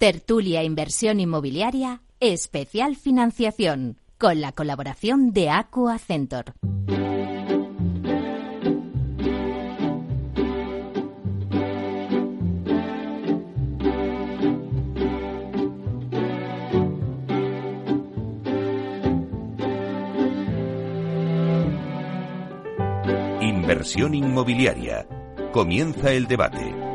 Tertulia Inversión Inmobiliaria, especial financiación, con la colaboración de Aqua Centor. Inversión inmobiliaria. Comienza el debate.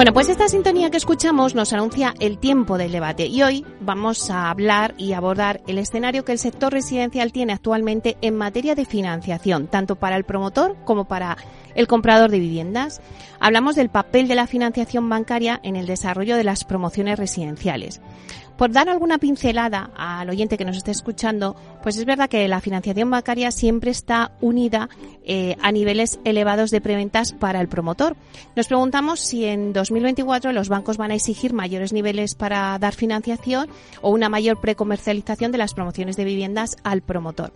Bueno, pues esta sintonía que escuchamos nos anuncia el tiempo del debate y hoy vamos a hablar y abordar el escenario que el sector residencial tiene actualmente en materia de financiación, tanto para el promotor como para el comprador de viviendas. Hablamos del papel de la financiación bancaria en el desarrollo de las promociones residenciales. Por dar alguna pincelada al oyente que nos esté escuchando, pues es verdad que la financiación bancaria siempre está unida eh, a niveles elevados de preventas para el promotor. Nos preguntamos si en 2024 los bancos van a exigir mayores niveles para dar financiación o una mayor precomercialización de las promociones de viviendas al promotor.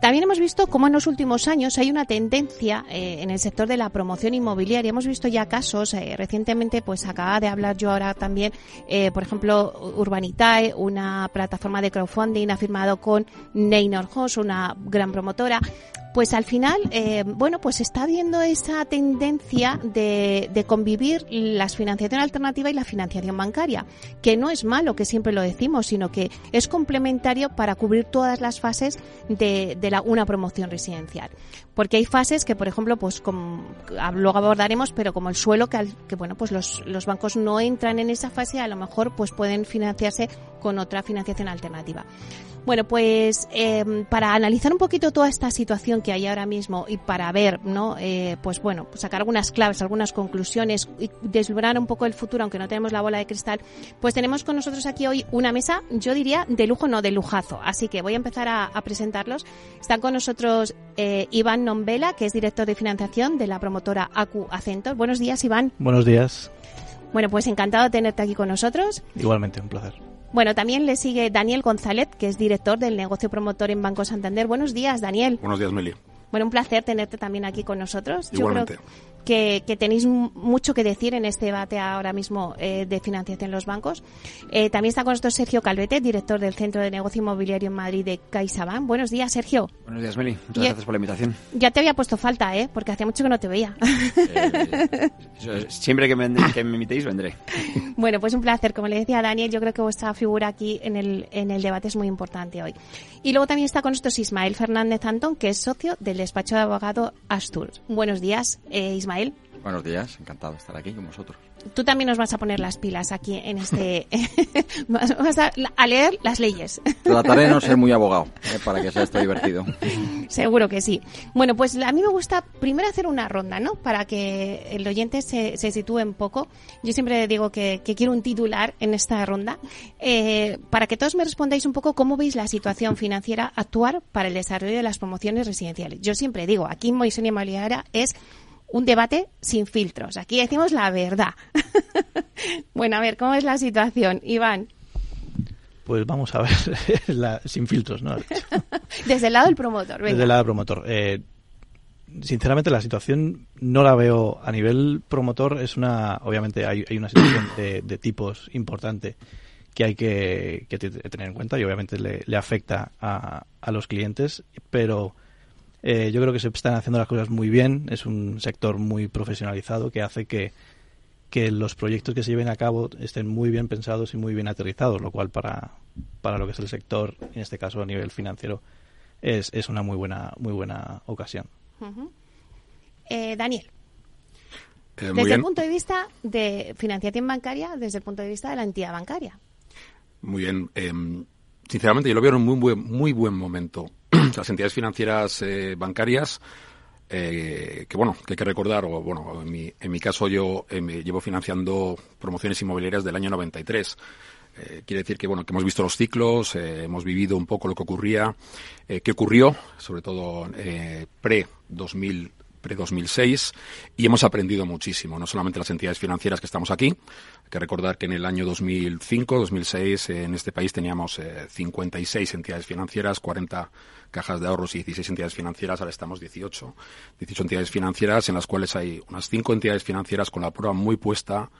También hemos visto cómo en los últimos años hay una tendencia eh, en el sector de la promoción inmobiliaria. Hemos visto ya casos, eh, recientemente pues acaba de hablar yo ahora también, eh, por ejemplo, Urbanitae, una plataforma de crowdfunding, ha firmado con Neynor House, una gran promotora pues al final, eh, bueno, pues está viendo esa tendencia de, de, convivir la financiación alternativa y la financiación bancaria, que no es malo, que siempre lo decimos, sino que es complementario para cubrir todas las fases de, de la, una promoción residencial. Porque hay fases que, por ejemplo, pues como, luego abordaremos, pero como el suelo, que, que bueno, pues los, los bancos no entran en esa fase, a lo mejor pues pueden financiarse con otra financiación alternativa. Bueno, pues eh, para analizar un poquito toda esta situación que hay ahora mismo y para ver, ¿no? Eh, pues bueno, pues sacar algunas claves, algunas conclusiones y deslumbrar un poco el futuro, aunque no tenemos la bola de cristal, pues tenemos con nosotros aquí hoy una mesa, yo diría, de lujo, no de lujazo. Así que voy a empezar a, a presentarlos. Están con nosotros eh, Iván Nombela, que es director de financiación de la promotora Acu Acentor. Buenos días, Iván. Buenos días. Bueno, pues encantado de tenerte aquí con nosotros. Igualmente, un placer. Bueno, también le sigue Daniel González, que es director del negocio promotor en Banco Santander. Buenos días, Daniel. Buenos días, Meli. Bueno, un placer tenerte también aquí con nosotros. Igualmente. Yo creo que, que tenéis mucho que decir en este debate ahora mismo eh, de financiación en los bancos. Eh, también está con nosotros Sergio Calvete, director del Centro de Negocio Inmobiliario en Madrid de CaixaBank. Buenos días, Sergio. Buenos días, Meli. Muchas gracias por la invitación. Ya te había puesto falta, ¿eh? Porque hacía mucho que no te veía. Eh, siempre que me, que me invitéis, vendré. Bueno, pues un placer. Como le decía Daniel, yo creo que vuestra figura aquí en el, en el debate es muy importante hoy. Y luego también está con nosotros Ismael Fernández Antón, que es socio del despacho de abogado Astur. Buenos días, eh, Ismael. Buenos días, encantado de estar aquí con vosotros. Tú también nos vas a poner las pilas aquí en este... vas a, a, leer las leyes. Trataré de no ser muy abogado, eh, para que sea esto divertido. Seguro que sí. Bueno, pues a mí me gusta primero hacer una ronda, ¿no? Para que el oyente se, se sitúe un poco. Yo siempre digo que, que quiero un titular en esta ronda, eh, para que todos me respondáis un poco cómo veis la situación financiera actuar para el desarrollo de las promociones residenciales. Yo siempre digo, aquí en Moisés Inmobiliaria es un debate sin filtros. Aquí decimos la verdad. bueno, a ver, ¿cómo es la situación, Iván? Pues vamos a ver, la, sin filtros, ¿no? Desde el lado del promotor, venga. Desde el lado del promotor. Eh, sinceramente, la situación no la veo a nivel promotor. Es una, obviamente, hay, hay una situación de, de, tipos importante que hay que, que, tener en cuenta y obviamente le, le afecta a, a los clientes, pero Eh, yo creo que se están haciendo las cosas muy bien. Es un sector muy profesionalizado que hace que, que los proyectos que se lleven a cabo estén muy bien pensados y muy bien aterrizados, lo cual para, para lo que es el sector, en este caso a nivel financiero, es, es una muy buena, muy buena ocasión. Eh, Daniel. Eh, desde el punto de vista de financiación bancaria, desde el punto de vista de la entidad bancaria. Muy bien. Eh, sinceramente, yo lo veo en un muy buen, muy buen momento. Las entidades financieras eh, bancarias, eh, que bueno, que hay que recordar, o bueno, en mi, en mi caso yo eh, me llevo financiando promociones inmobiliarias del año 93. Eh, quiere decir que bueno que hemos visto los ciclos, eh, hemos vivido un poco lo que ocurría, eh, qué ocurrió, sobre todo eh, pre 2000 pre-2006 y hemos aprendido muchísimo, no solamente las entidades financieras que estamos aquí, hay que recordar que en el año 2005, 2006 eh, en este país teníamos eh, 56 entidades financieras, 40 cajas de ahorros y 16 entidades financieras, ahora estamos 18, 18 entidades financieras en las cuales hay unas 5 entidades financieras con la prueba muy puesta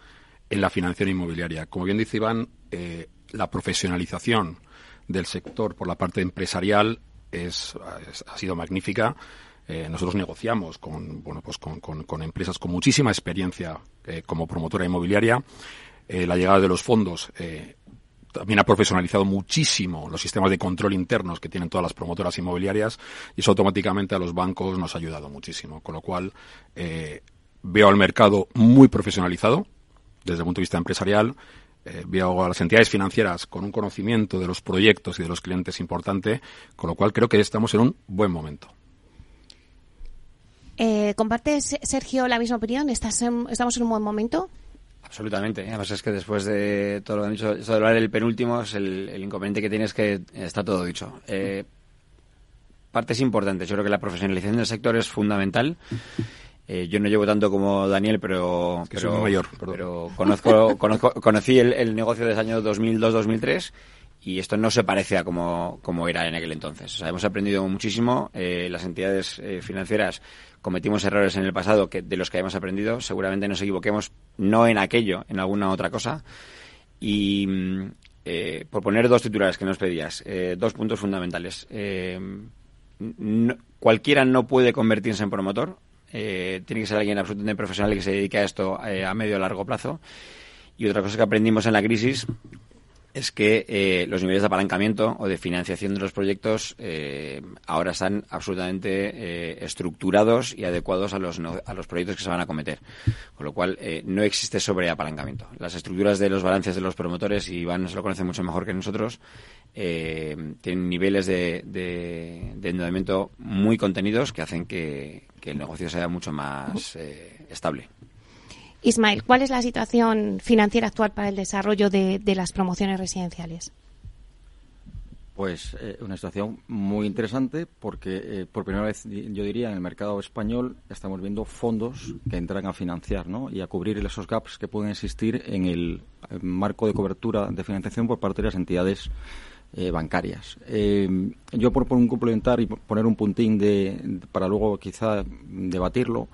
en la financiación inmobiliaria. Como bien dice Iván, eh, la profesionalización del sector por la parte empresarial es, es- ha sido magnífica. Eh, nosotros negociamos con, bueno, pues con, empresas con muchísima experiencia eh, como promotora inmobiliaria. Eh, la llegada de los fondos también ha profesionalizado muchísimo los sistemas de control internos que tienen todas las promotoras inmobiliarias y eso automáticamente a los bancos nos ha ayudado muchísimo. Con lo cual, veo al mercado muy profesionalizado desde el punto de vista empresarial. Veo a las entidades financieras con un conocimiento de los proyectos y de los clientes importante, con lo cual creo que estamos en un buen momento. Eh, ¿Compartes, Sergio, la misma opinión? ¿Estás en- ¿Estamos en un buen momento? Absolutamente. Además es que después de todo lo que han dicho, eso de hablar del penúltimo, es el, el inconveniente que tiene es que está todo dicho. Eh, partes importantes. Yo creo que la profesionalización del sector es fundamental. Eh, yo no llevo tanto como Daniel, pero, que pero, soy muy mayor, perdón. pero conozco, conozco, conocí el, el negocio desde el año 2002-2003 y esto no se parece a como, era en aquel entonces. O sea, hemos aprendido muchísimo. eh, las entidades eh, financieras cometimos errores en el pasado que de los que hayamos aprendido. Seguramente nos equivoquemos no en aquello, en alguna otra cosa. Y mm, eh, por poner dos titulares que nos pedías, eh, dos puntos fundamentales. Cualquiera no puede convertirse en promotor. tiene que ser alguien absolutamente profesional que se dedique a esto a medio o largo plazo. Y otra cosa que aprendimos en la crisis es que eh, los niveles de apalancamiento o de financiación de los proyectos eh, ahora están absolutamente eh, estructurados y adecuados a los, no- a los proyectos que se van a cometer. Con lo cual, eh, no existe sobreapalancamiento. Las estructuras de los balances de los promotores, y Iván se lo conoce mucho mejor que nosotros, eh, tienen niveles de, de- de endeudamiento muy contenidos que hacen que, el negocio sea mucho más estable. Ismael, ¿cuál es la situación financiera actual para el desarrollo de, las promociones residenciales? Pues eh, una situación muy interesante porque eh, por primera vez, yo diría, en el mercado español estamos viendo fondos que entran a financiar ¿no? y a cubrir esos gaps que pueden existir en el eh, marco de cobertura de financiación por parte de las entidades bancarias. Yo por, por un complementar y poner un puntín de, para luego quizá debatirlo,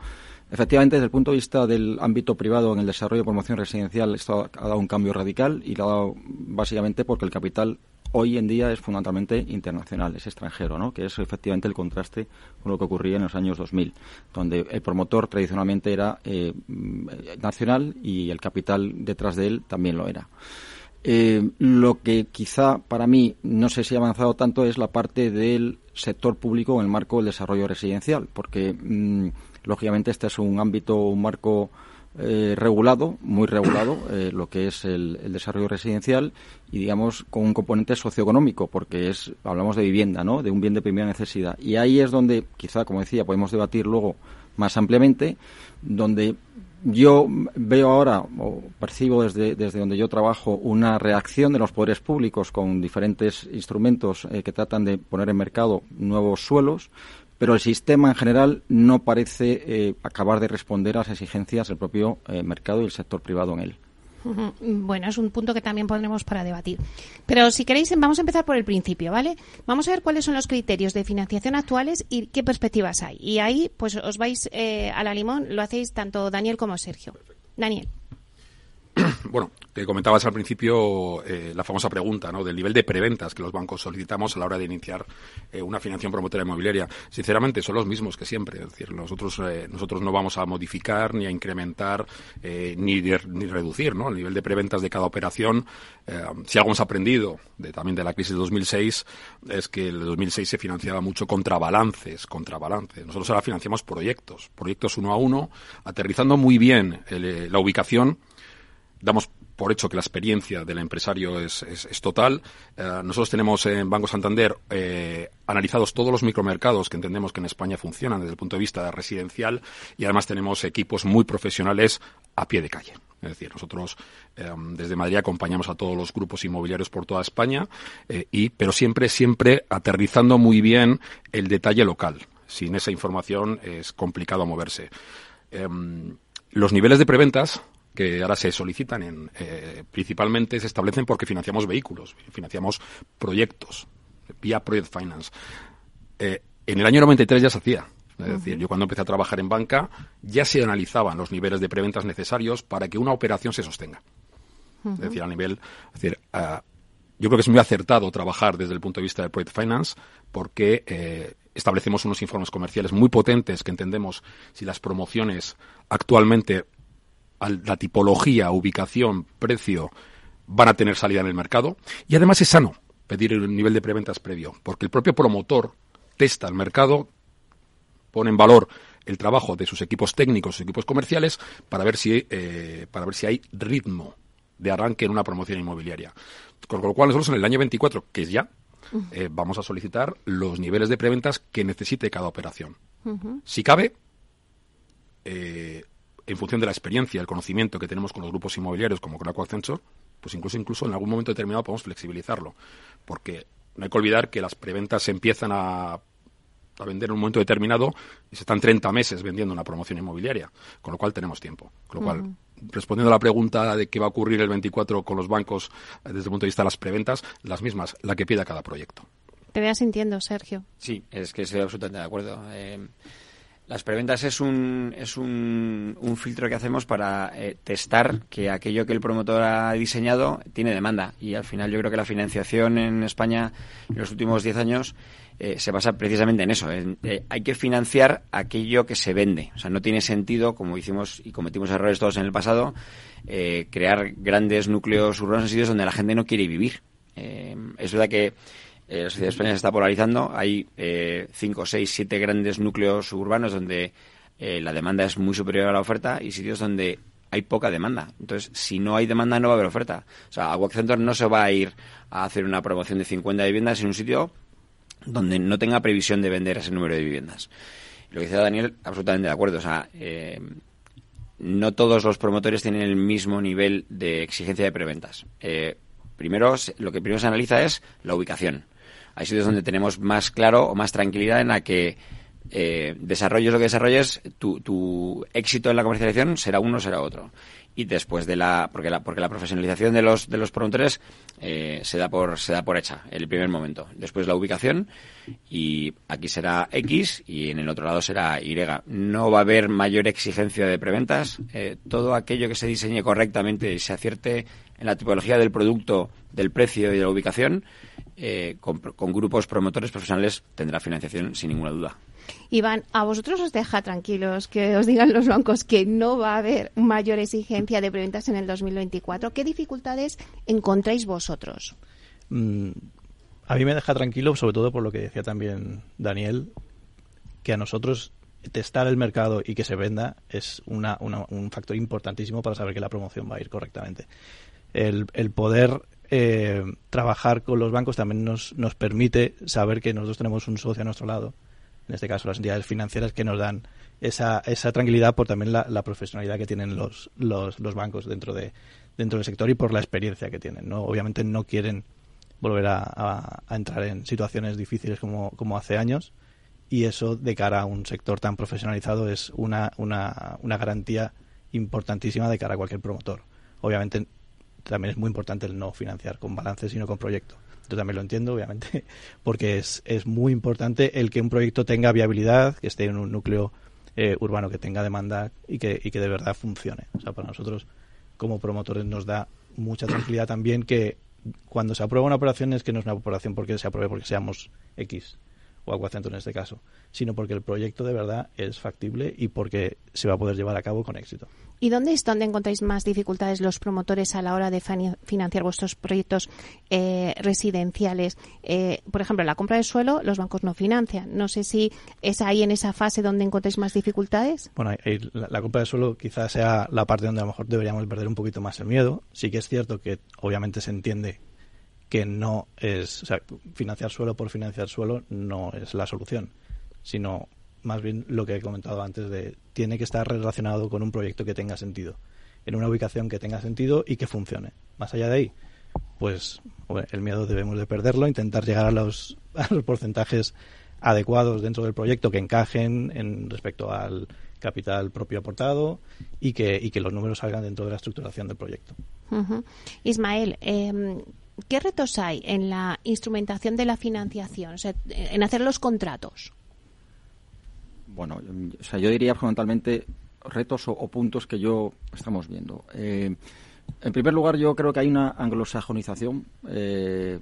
Efectivamente, desde el punto de vista del ámbito privado en el desarrollo de promoción residencial, esto ha dado un cambio radical y lo ha dado básicamente porque el capital hoy en día es fundamentalmente internacional, es extranjero, ¿no? que es efectivamente el contraste con lo que ocurría en los años 2000, donde el promotor tradicionalmente era eh, nacional y el capital detrás de él también lo era. Eh, lo que quizá para mí no sé si ha avanzado tanto es la parte del sector público en el marco del desarrollo residencial, porque mm, lógicamente este es un ámbito, un marco eh, regulado, muy regulado, eh, lo que es el, el desarrollo residencial y digamos con un componente socioeconómico, porque es hablamos de vivienda, ¿no? De un bien de primera necesidad. Y ahí es donde quizá, como decía, podemos debatir luego más ampliamente, donde yo veo ahora, o percibo desde, desde donde yo trabajo, una reacción de los poderes públicos con diferentes instrumentos eh, que tratan de poner en mercado nuevos suelos, pero el sistema en general no parece eh, acabar de responder a las exigencias del propio eh, mercado y el sector privado en él. Bueno, es un punto que también pondremos para debatir. Pero si queréis, vamos a empezar por el principio, ¿vale? Vamos a ver cuáles son los criterios de financiación actuales y qué perspectivas hay. Y ahí, pues os vais eh, a la limón, lo hacéis tanto Daniel como Sergio. Daniel. bueno, te comentabas al principio eh, la famosa pregunta ¿no? del nivel de preventas que los bancos solicitamos a la hora de iniciar eh, una financiación promotora inmobiliaria. Sinceramente, son los mismos que siempre. Es decir, nosotros, eh, nosotros no vamos a modificar, ni a incrementar, ni, ni reducir ¿no? el nivel de preventas de cada operación. si algo hemos aprendido de, también de la crisis de 2006 es que el 2006 se financiaba mucho contra balances, contra. Nosotros ahora financiamos proyectos, proyectos uno a uno, aterrizando muy bien la ubicación damos por hecho que la experiencia del empresario es, es, total. Eh, nosotros tenemos en Banco Santander eh, analizados todos los micromercados que entendemos que en España funcionan desde el punto de vista residencial y además tenemos equipos muy profesionales a pie de calle. Es decir, nosotros eh, desde Madrid acompañamos a todos los grupos inmobiliarios por toda España, y, pero siempre, siempre aterrizando muy bien el detalle local. Sin esa información es complicado moverse. Em, los niveles de preventas que ahora se solicitan en, eh, principalmente se establecen porque financiamos vehículos, financiamos proyectos vía Project Finance. Eh, en el año 93 ya se hacía. Es decir, yo cuando empecé a trabajar en banca ya se analizaban los niveles de preventas necesarios para que una operación se sostenga. Es decir, a nivel, es decir, yo creo que es muy acertado trabajar desde el punto de vista de Project Finance porque eh, establecemos unos informes comerciales muy potentes que entendemos si las promociones actualmente la tipología, ubicación, precio, van a tener salida en el mercado. Y además es sano pedir el nivel de preventas previo, porque el propio promotor testa el mercado, pone en valor el trabajo de sus equipos técnicos, sus equipos comerciales, para ver si, eh, para ver si hay ritmo de arranque en una promoción inmobiliaria. Con lo cual nosotros en el año 24, que es ya, eh, vamos a solicitar los niveles de preventas que necesite cada operación. Si cabe, eh, en función de la experiencia, el conocimiento que tenemos con los grupos inmobiliarios como con Ascensor, pues incluso, incluso en algún momento determinado podemos flexibilizarlo. Porque no hay que olvidar que las preventas se empiezan a, a vender en un momento determinado y se están 30 meses vendiendo una promoción inmobiliaria, con lo cual tenemos tiempo. Con lo cual, respondiendo a la pregunta de qué va a ocurrir el 24 con los bancos eh, desde el punto de vista de las preventas, las mismas, la que pida cada proyecto. Te veas sintiendo, Sergio. Sí, es que estoy absolutamente de acuerdo. Eh, las preventas es un, es un, un filtro que hacemos para eh, testar que aquello que el promotor ha diseñado tiene demanda. Y al final yo creo que la financiación en España en los últimos 10 años eh, se basa precisamente en eso. Eh, hay que financiar aquello que se vende. O sea, no tiene sentido, como hicimos y cometimos errores todos en el pasado, crear grandes núcleos urbanos en sitios donde la gente no quiere vivir. es verdad que eh, la sociedad española se está polarizando. Hay eh, cinco, seis, siete grandes núcleos urbanos donde eh, la demanda es muy superior a la oferta y sitios donde hay poca demanda. Entonces, si no hay demanda, no va a haber oferta. O sea, Agua Center no se va a ir a hacer una promoción de 50 viviendas en un sitio donde no tenga previsión de vender ese número de viviendas. Lo que dice Daniel, absolutamente de acuerdo. O sea, no todos los promotores tienen el mismo nivel de exigencia de preventas. primero, lo que primero se analiza es la ubicación hay sitios donde tenemos más claro o más tranquilidad en la que eh, desarrolles lo que desarrolles, tu, tu éxito en la comercialización será uno o será otro. Y después de la, porque la, porque la profesionalización de los, de los promotores eh, se da por, se da por hecha en el primer momento. Después la ubicación y aquí será X y en el otro lado será Y. No va a haber mayor exigencia de preventas. Eh, todo aquello que se diseñe correctamente y se acierte en la tipología del producto, del precio y de la ubicación, eh, con, grupos promotores profesionales tendrá financiación sin ninguna duda. Iván, a vosotros os deja tranquilos que os digan los bancos que no va a haber mayor exigencia de preventas en el 2024. ¿Qué dificultades encontráis vosotros? Mm, a mí me deja tranquilo, sobre todo por lo que decía también Daniel, que a nosotros testar el mercado y que se venda es un factor importantísimo para saber que la promoción va a ir correctamente el, el poder eh, trabajar con los bancos también nos, nos permite saber que nosotros tenemos un socio a nuestro lado, en este caso las entidades financieras que nos dan esa, esa tranquilidad por también la, profesionalidad que tienen los, los, los, bancos dentro, de, dentro del sector y por la experiencia que tienen. ¿no? Obviamente no quieren volver a, a, entrar en situaciones difíciles como, como hace años y eso de cara a un sector tan profesionalizado es una, una, una garantía importantísima de cara a cualquier promotor. Obviamente también es muy importante el no financiar con balance, sino con proyecto. Yo también lo entiendo, obviamente, porque es, es muy importante el que un proyecto tenga viabilidad, que esté en un núcleo eh, urbano que tenga demanda y que, y que de verdad funcione. O sea, para nosotros como promotores nos da mucha tranquilidad también que cuando se aprueba una operación es que no es una operación porque se apruebe porque seamos X o Aguacentro en este caso, sino porque el proyecto de verdad es factible y porque se va a poder llevar a cabo con éxito. ¿Y dónde es donde encontráis más dificultades los promotores a la hora de financiar vuestros proyectos eh, residenciales? Eh, por ejemplo, la compra de suelo, los bancos no financian. No sé si es ahí en esa fase donde encontráis más dificultades. Bueno, la, la, compra de suelo quizás sea la parte donde a lo mejor deberíamos perder un poquito más el miedo. Sí que es cierto que obviamente se entiende que no es, o sea, financiar suelo por financiar suelo no es la solución, sino más bien lo que he comentado antes de tiene que estar relacionado con un proyecto que tenga sentido, en una ubicación que tenga sentido y que funcione. Más allá de ahí, pues el miedo debemos de perderlo, intentar llegar a los, a los porcentajes adecuados dentro del proyecto que encajen en respecto al capital propio aportado y que, y que los números salgan dentro de la estructuración del proyecto. Ismael, eh, ¿qué retos hay en la instrumentación de la financiación, o sea, en hacer los contratos? Bueno, o sea, yo diría fundamentalmente retos o, puntos que yo estamos viendo. Eh, en primer lugar, yo creo que hay una anglosajonización eh,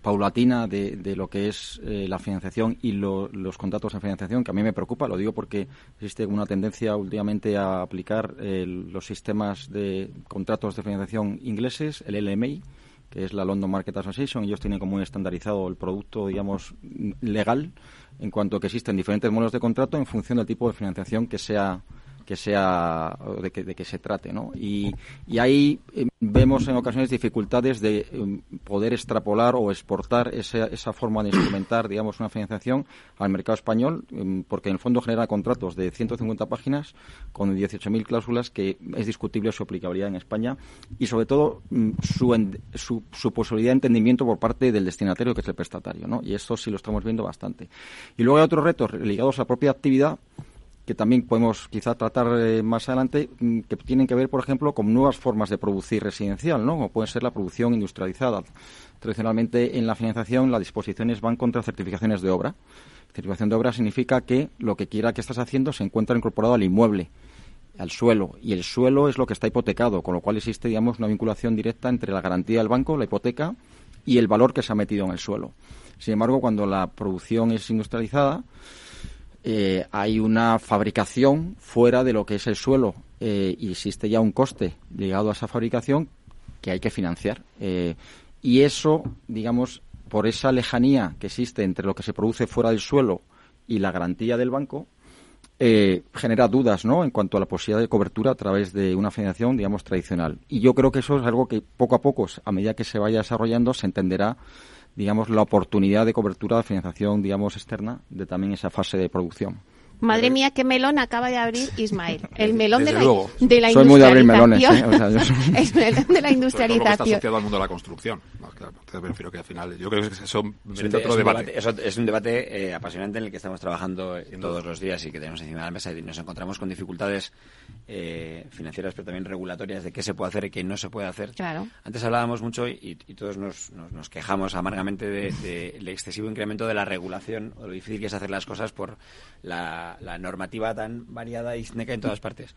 paulatina de, lo que es eh, la financiación y los contratos de financiación, que a mí me preocupa. Lo digo porque existe una tendencia últimamente a aplicar los sistemas de contratos de financiación ingleses, el LMI, es la London Market Association. Ellos tienen como muy estandarizado el producto, digamos, legal, en cuanto a que existen diferentes modelos de contrato en función del tipo de financiación que sea que sea de que, de que se trate, ¿no? Y, y ahí eh, vemos en ocasiones dificultades de em, poder extrapolar o exportar esa, esa forma de instrumentar, digamos, una financiación al mercado español, em, porque en el fondo genera contratos de 150 páginas con 18.000 cláusulas que es discutible su aplicabilidad en España y sobre todo mm, su, su, su, posibilidad de entendimiento por parte del destinatario, que es el prestatario, ¿no? Y esto sí lo estamos viendo bastante. Y luego hay otros retos ligados a la propia actividad que también podemos quizá tratar eh, más adelante, mm, que tienen que ver, por ejemplo, con nuevas formas de producir residencial, ¿no? Como puede ser la producción industrializada. Tradicionalmente, en la financiación, las disposiciones van contra certificaciones de obra. Certificación de obra significa que lo que quiera que estás haciendo se encuentra incorporado al inmueble, al suelo, y el suelo es lo que está hipotecado, con lo cual existe, digamos, una vinculación directa entre la garantía del banco, la hipoteca, y el valor que se ha metido en el suelo. Sin embargo, cuando la producción es industrializada, eh, hay una fabricación fuera de lo que es el suelo eh, y existe ya un coste ligado a esa fabricación que hay que financiar. Eh, y eso, digamos, por esa lejanía que existe entre lo que se produce fuera del suelo y la garantía del banco, genera dudas ¿no? en cuanto a la posibilidad de cobertura a través de una financiación, digamos, tradicional. Y yo creo que eso es algo que poco a poco, a medida que se vaya desarrollando, se entenderá digamos, la oportunidad de cobertura de financiación, digamos, externa de también esa fase de producción. Madre mía, qué melón acaba de abrir Ismael. El melón de la, de la, soy muy de abrir melones, ¿eh? el melón de la industrialización. está asociado al mundo de la construcción. te prefiero que al final, yo creo que eso merece otro es debate. debate. Eso es un debate eh, apasionante en el que estamos trabajando todos los días y que tenemos encima de la mesa y nos encontramos con dificultades eh, financieras, pero también regulatorias de qué se puede hacer y qué no se puede hacer. Claro. Antes hablábamos mucho y, todos nos, nos, quejamos amargamente del de, excesivo incremento de la regulación o lo difícil que es hacer las cosas por la, la normativa tan variada y sneca en todas partes.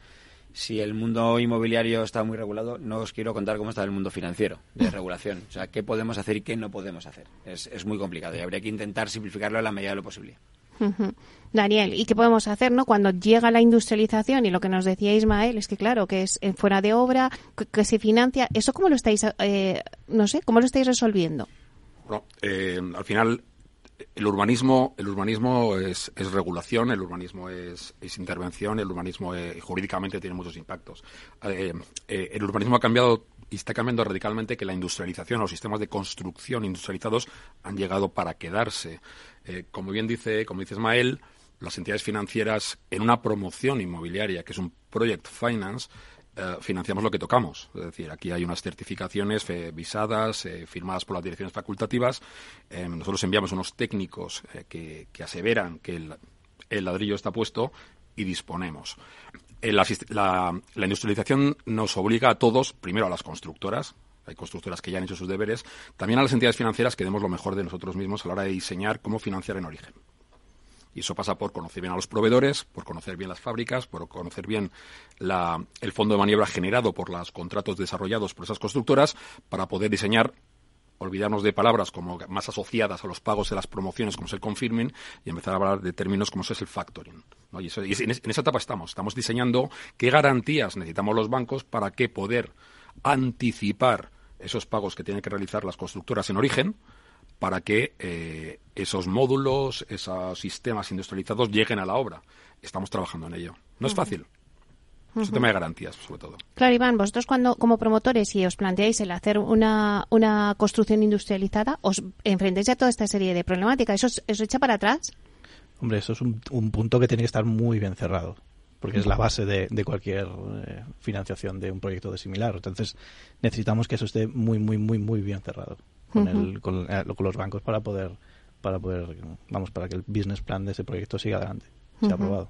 Si el mundo inmobiliario está muy regulado, no os quiero contar cómo está el mundo financiero de regulación. O sea, qué podemos hacer y qué no podemos hacer. Es, es muy complicado y habría que intentar simplificarlo a la medida de lo posible. Daniel, ¿y qué podemos hacer no cuando llega la industrialización y lo que nos decía Ismael es que claro que es fuera de obra que, se financia eso cómo lo estáis eh, no sé cómo lo estáis resolviendo? Bueno, eh, al final el urbanismo, el urbanismo es, regulación, el urbanismo es, intervención, el urbanismo eh, jurídicamente tiene muchos impactos. Eh, eh, el urbanismo ha cambiado y está cambiando radicalmente que la industrialización, los sistemas de construcción industrializados han llegado para quedarse. como bien dice, como dice Ismael, las entidades financieras en una promoción inmobiliaria, que es un project finance, eh, financiamos lo que tocamos. Es decir, aquí hay unas certificaciones visadas, eh, firmadas por las direcciones facultativas. Eh, nosotros enviamos unos técnicos que, aseveran que el, ladrillo está puesto y disponemos. La, la, industrialización nos obliga a todos, primero a las constructoras, hay constructoras que ya han hecho sus deberes, también a las entidades financieras que demos lo mejor de nosotros mismos a la hora de diseñar cómo financiar en origen. Y eso pasa por conocer bien a los proveedores, por conocer bien las fábricas, por conocer bien la, el fondo de maniobra generado por los contratos desarrollados por esas constructoras para poder diseñar olvidarnos de palabras como más asociadas a los pagos de las promociones como es el confirming y empezar a hablar de términos como es el factoring. Y, en, esa etapa estamos. Estamos diseñando qué garantías necesitamos los bancos para que poder anticipar esos pagos que tienen que realizar las constructoras en origen para que eh, esos módulos, esos sistemas industrializados lleguen a la obra. Estamos trabajando en ello. No es fácil. Es un tema de garantías, sobre todo. Claro, Iván, vosotros cuando, como promotores, y os planteáis el hacer una, una construcción industrializada, os enfrentáis a toda esta serie de problemáticas. ¿Eso os, echa para atrás? Hombre, eso es un, punto que tiene que estar muy bien cerrado, porque es la base de, de cualquier eh, financiación de un proyecto de similar. Entonces, necesitamos que eso esté muy, muy, muy, muy bien cerrado con, el, con, eh, con, los bancos para poder, para poder, vamos, para que el business plan de ese proyecto siga adelante, sea aprobado.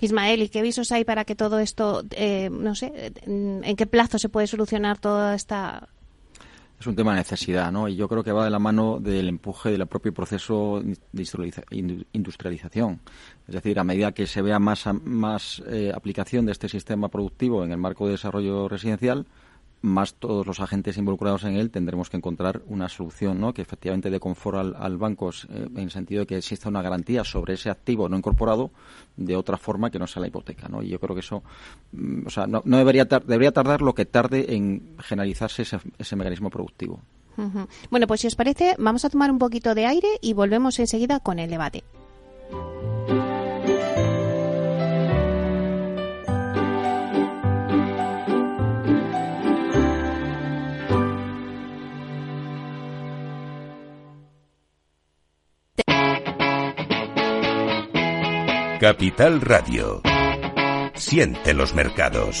Ismael, ¿y qué visos hay para que todo esto, eh, no sé, en qué plazo se puede solucionar toda esta es un tema de necesidad, ¿no? Y yo creo que va de la mano del empuje del propio proceso de industrialización. Es decir, a medida que se vea más, más eh, aplicación de este sistema productivo en el marco de desarrollo residencial, más todos los agentes involucrados en él tendremos que encontrar una solución ¿no? que efectivamente dé confort al, banco eh, en el sentido de que exista una garantía sobre ese activo no incorporado de otra forma que no sea la hipoteca. ¿no? Y yo creo que eso mm, o sea, no, debería, debería tardar lo que tarde en generalizarse ese, mecanismo productivo. Bueno, pues si os parece, vamos a tomar un poquito de aire y volvemos enseguida con el debate. Capital Radio. Siente los mercados.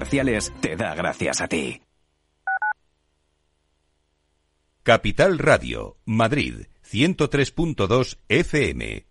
te da gracias a ti. Capital Radio, Madrid, 103.2 FM.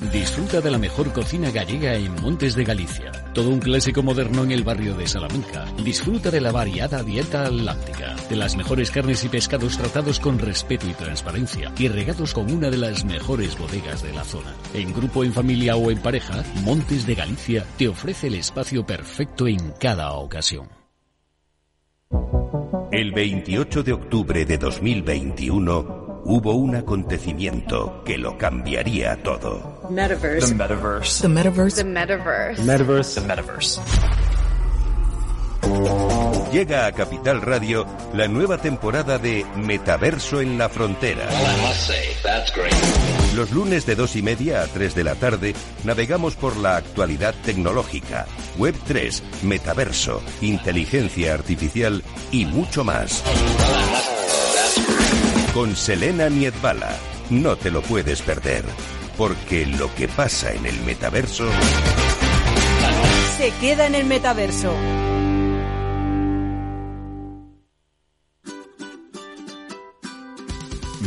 Disfruta de la mejor cocina gallega en Montes de Galicia. Todo un clásico moderno en el barrio de Salamanca. Disfruta de la variada dieta atlántica, de las mejores carnes y pescados tratados con respeto y transparencia y regados con una de las mejores bodegas de la zona. En grupo, en familia o en pareja, Montes de Galicia te ofrece el espacio perfecto en cada ocasión. El 28 de octubre de 2021 hubo un acontecimiento que lo cambiaría todo. Metaverse. The metaverse. The metaverse. The metaverse. Metaverse. The metaverse. Llega a Capital Radio la nueva temporada de Metaverso en la Frontera. Los lunes de dos y media a 3 de la tarde navegamos por la actualidad tecnológica, Web 3, Metaverso, inteligencia artificial y mucho más con Selena Niedbala. No te lo puedes perder, porque lo que pasa en el metaverso... Se queda en el metaverso.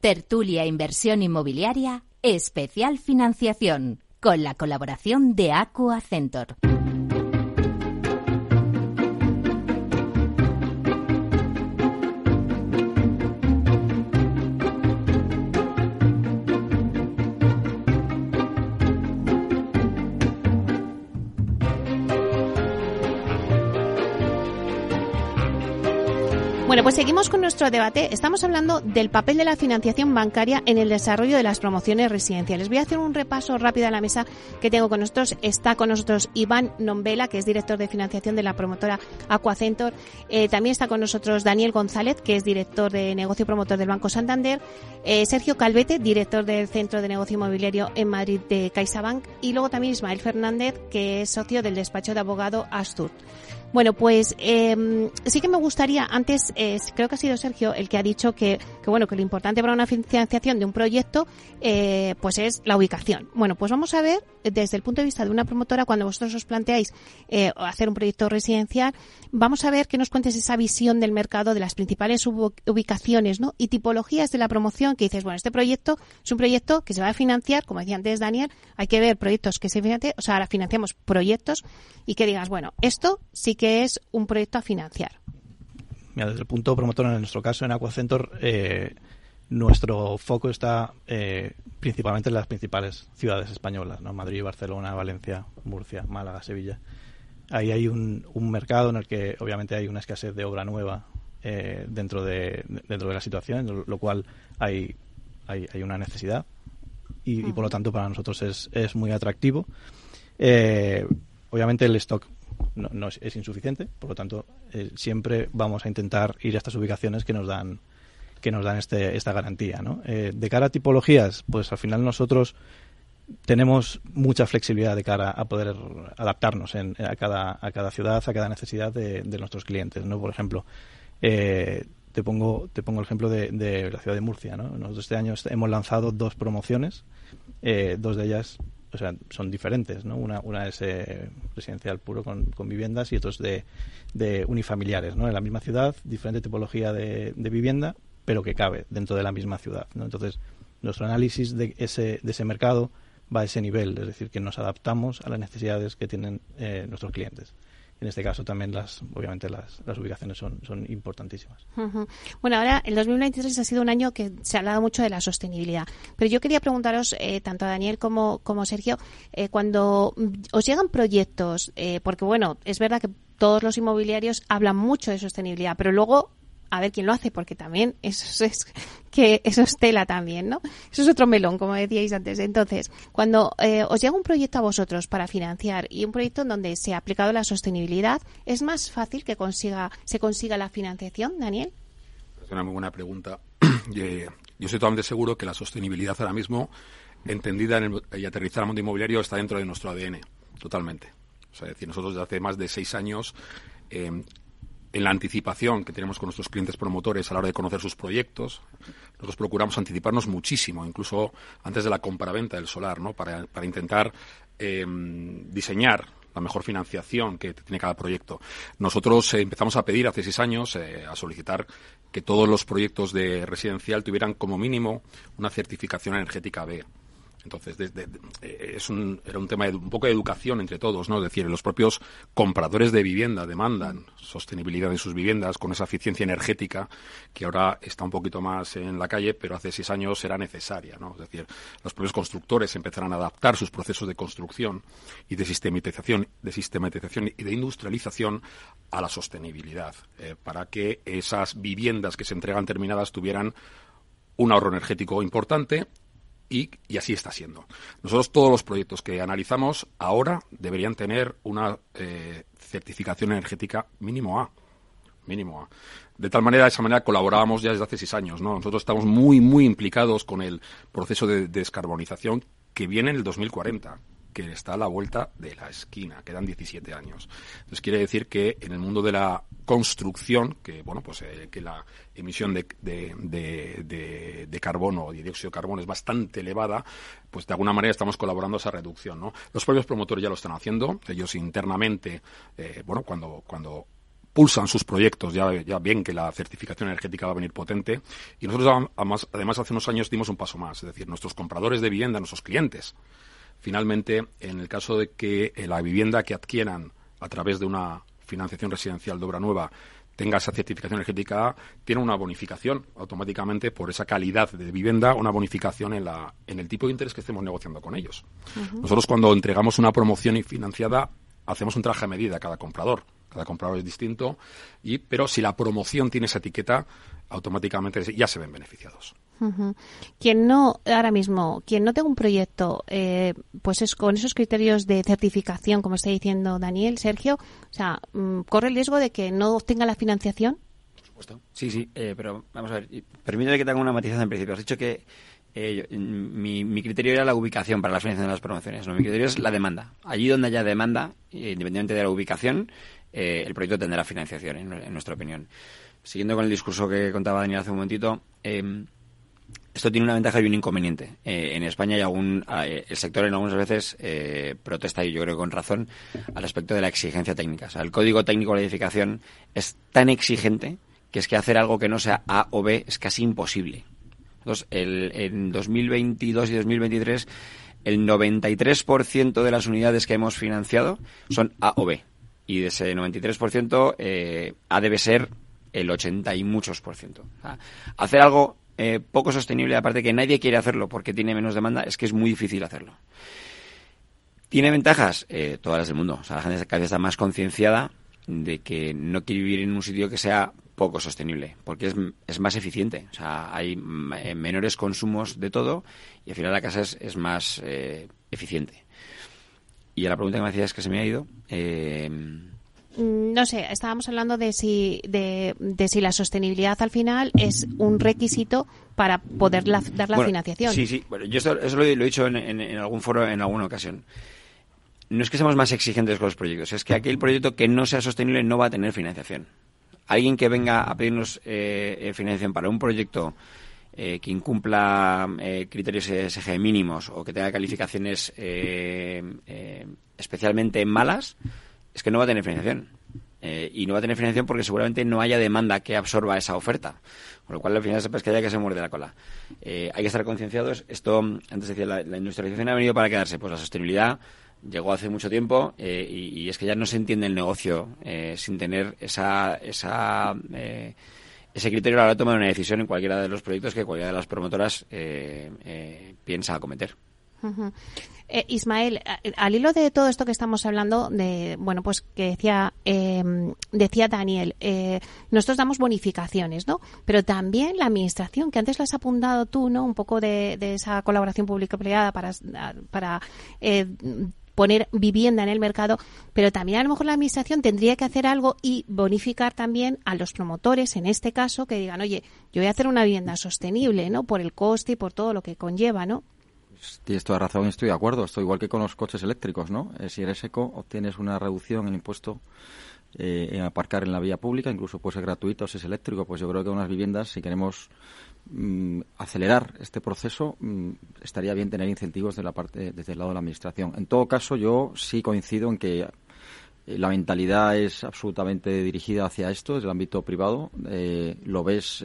Tertulia Inversión Inmobiliaria, especial financiación, con la colaboración de Aqua Centor. Pues seguimos con nuestro debate. Estamos hablando del papel de la financiación bancaria en el desarrollo de las promociones residenciales. Voy a hacer un repaso rápido a la mesa que tengo con nosotros. Está con nosotros Iván Nombela, que es director de financiación de la promotora Aquacentor. Eh, también está con nosotros Daniel González, que es director de negocio promotor del Banco Santander. Eh, Sergio Calvete, director del Centro de Negocio Inmobiliario en Madrid de CaixaBank. Y luego también Ismael Fernández, que es socio del despacho de abogado Astur. Bueno, pues eh, sí que me gustaría, antes creo que ha sido Sergio el que ha dicho que, bueno que lo importante para una financiación de un proyecto eh, pues es la ubicación. Bueno, pues vamos a ver desde el punto de vista de una promotora cuando vosotros os planteáis eh, hacer un proyecto residencial, vamos a ver que nos cuentes esa visión del mercado de las principales ubicaciones ¿no? y tipologías de la promoción que dices, bueno, este proyecto es un proyecto que se va a financiar, como decía antes Daniel, hay que ver proyectos que se financian, o sea, ahora financiamos proyectos y que digas, bueno, esto sí que es un proyecto a financiar. Mira, desde el punto promotor, en nuestro caso, en Aquacentor, eh, nuestro foco está eh, principalmente en las principales ciudades españolas, ¿no? Madrid, Barcelona, Valencia, Murcia, Málaga, Sevilla. Ahí hay un, un mercado en el que obviamente hay una escasez de obra nueva eh, dentro, de, dentro de la situación, lo cual hay, hay, hay una necesidad y, y, por lo tanto para nosotros es, es muy atractivo. Eh, obviamente el stock no, no es, es, insuficiente, por lo tanto eh, siempre vamos a intentar ir a estas ubicaciones que nos dan que nos dan este, esta garantía. ¿no? Eh, de cara a tipologías, pues al final nosotros tenemos mucha flexibilidad de cara a poder adaptarnos en, a, cada, a cada ciudad, a cada necesidad de, nuestros clientes. ¿no? Por ejemplo, eh, te pongo te pongo el ejemplo de, de, la ciudad de Murcia. ¿no? Nosotros este año hemos lanzado dos promociones, dos de ellas o sea, son diferentes, ¿no? Una, una es eh, residencial puro con, con, viviendas y otros de, de unifamiliares, ¿no? En la misma ciudad, diferente tipología de, de, vivienda, pero que cabe dentro de la misma ciudad. Entonces, nuestro análisis de ese, de ese mercado va a ese nivel, es decir, que nos adaptamos a las necesidades que tienen eh, nuestros clientes en este caso también las obviamente las, las ubicaciones son, son importantísimas. Bueno, ahora el 2023 ha sido un año que se ha hablado mucho de la sostenibilidad, pero yo quería preguntaros eh, tanto a Daniel como, como Sergio, eh, cuando os llegan proyectos, eh, porque bueno, es verdad que todos los inmobiliarios hablan mucho de sostenibilidad, pero luego a ver quién lo hace, porque también eso es que eso es tela también, ¿no? Eso es otro melón, como decíais antes. Entonces, cuando eh, os llega un proyecto a vosotros para financiar y un proyecto en donde se ha aplicado la sostenibilidad, ¿es más fácil que consiga se consiga la financiación, Daniel? Es una muy buena pregunta. Yo estoy totalmente seguro que la sostenibilidad ahora mismo, entendida en el, y aterrizada al mundo inmobiliario, está dentro de nuestro ADN, totalmente. O sea, decir, nosotros desde hace más de seis años eh, en la anticipación que tenemos con nuestros clientes promotores a la hora de conocer sus proyectos. Nosotros procuramos anticiparnos muchísimo, incluso antes de la compraventa del solar, ¿no? para, para intentar eh, diseñar la mejor financiación que tiene cada proyecto. Nosotros eh, empezamos a pedir hace seis años, eh, a solicitar que todos los proyectos de residencial tuvieran como mínimo una certificación energética B. Entonces, de, es un, era un tema de un poco de educación entre todos, ¿no? Es decir, los propios compradores de vivienda demandan sostenibilidad de sus viviendas con esa eficiencia energética que ahora está un poquito más en la calle, pero hace seis años era necesaria, ¿no? Es decir, los propios constructores empezarán a adaptar sus procesos de construcción y de sistematización, de sistematización y de industrialización a la sostenibilidad, eh, para que esas viviendas que se entregan terminadas tuvieran un ahorro energético importante y, y, así está siendo. Nosotros todos los proyectos que analizamos ahora deberían tener una eh, certificación energética mínimo A. mínimo. De tal manera, de esa manera colaborábamos ya desde hace seis años, ¿no? Nosotros estamos muy, muy implicados con el proceso de descarbonización que viene en el 2040 que está a la vuelta de la esquina, quedan 17 años. Entonces quiere decir que en el mundo de la construcción, que bueno, pues eh, que la emisión de, de, de, carbono o de dióxido de carbono es bastante elevada, pues de alguna manera estamos colaborando a esa reducción, ¿no? Los propios promotores ya lo están haciendo, ellos internamente, eh, bueno, cuando, cuando pulsan sus proyectos, ya, ya ven que la certificación energética va a venir potente. Y nosotros, además, además, hace unos años dimos un paso más, es decir, nuestros compradores de vivienda, nuestros clientes, Finalmente, en el caso de que eh, la vivienda que adquieran a través de una financiación residencial de obra nueva tenga esa certificación energética A, tiene una bonificación automáticamente por esa calidad de vivienda, una bonificación en, la, en el tipo de interés que estemos negociando con ellos. Nosotros cuando entregamos una promoción financiada hacemos un traje a medida a cada comprador. Cada comprador es distinto, y, pero si la promoción tiene esa etiqueta, automáticamente ya se ven beneficiados. Quien no, ahora mismo, quien no tenga un proyecto, eh, pues es con esos criterios de certificación, como está diciendo Daniel, Sergio, o sea, mm, corre el riesgo de que no obtenga la financiación. Sí, sí, eh, pero vamos a ver, permíteme que tenga una matización en principio. Has dicho que eh, mi, criterio era la ubicación para la financiación de las promociones. No, mi criterio es la demanda. Allí donde haya demanda, independientemente de la ubicación, el proyecto tendrá financiación, en, en, nuestra opinión. Siguiendo con el discurso que contaba Daniel hace un momentito, esto tiene una ventaja y un inconveniente. Eh, en España hay algún, eh, el sector en algunas veces eh, protesta, y yo creo que con razón, al respecto de la exigencia técnica. El código técnico de la edificación es tan exigente que es que hacer algo que no sea A o B es casi imposible. Entonces, el, en 2022 y 2023, el 93% de las unidades que hemos financiado son A o B. Y de ese 93%, A debe ser el 80 y muchos por ciento. hacer algo eh, poco sostenible, aparte que nadie quiere hacerlo porque tiene menos demanda, es que es muy difícil hacerlo. ¿Tiene ventajas? Eh, todas las del mundo. O sea, la gente cada vez está más concienciada de que no quiere vivir en un sitio que sea poco sostenible, porque es, más eficiente. O sea, hay eh, menores consumos de todo y al final la casa es, más eficiente. Y a la pregunta que me hacías que se me ha ido. Mm, no sé, estábamos hablando de si, de, si la sostenibilidad al final es un requisito para poder dar la financiación. Sí, sí, bueno, yo eso lo, he, dicho en, algún foro en alguna ocasión. No es que seamos más exigentes con los proyectos, es que aquel proyecto que no sea sostenible no va a tener financiación. Alguien que venga a pedirnos eh, eh, financiación para un proyecto eh, que incumpla criterios ESG mínimos o que tenga calificaciones especialmente malas, es que no va a tener financiación. Eh, y no va a tener financiación porque seguramente no haya demanda que absorba esa oferta. Con lo cual, al final, es que haya que se muerde la cola. Eh, hay que estar concienciados. Esto, antes decía, la, industrialización ha venido para quedarse. Pues la sostenibilidad llegó hace mucho tiempo eh, y, es que ya no se entiende el negocio sin tener esa, esa ese criterio a la hora de tomar una decisión en cualquiera de los proyectos que cualquiera de las promotoras piensa acometer. Eh, Ismael, al hilo de todo esto que estamos hablando, de bueno, pues que decía em, decía Daniel, eh, nosotros damos bonificaciones, ¿no? Pero también la administración, que antes las has apuntado tú, ¿no? Un poco de, esa colaboración público-privada para para eh, poner vivienda en el mercado, pero también a lo mejor la administración tendría que hacer algo y bonificar también a los promotores, en este caso, que digan, oye, yo voy a hacer una vivienda sostenible, ¿no? Por el coste y por todo lo que conlleva, ¿no? Tienes toda razón, estoy de acuerdo. Esto igual que con los coches eléctricos, ¿no? Eh, si eres eco, obtienes una reducción en impuesto eh, en aparcar en la vía pública, incluso puede ser gratuito si es eléctrico. Pues yo creo que unas viviendas, si queremos mm, acelerar este proceso, mm, estaría bien tener incentivos de la parte, desde el lado de la administración. En todo caso, yo sí coincido en que eh, la mentalidad es absolutamente dirigida hacia esto, desde el ámbito privado. lo ves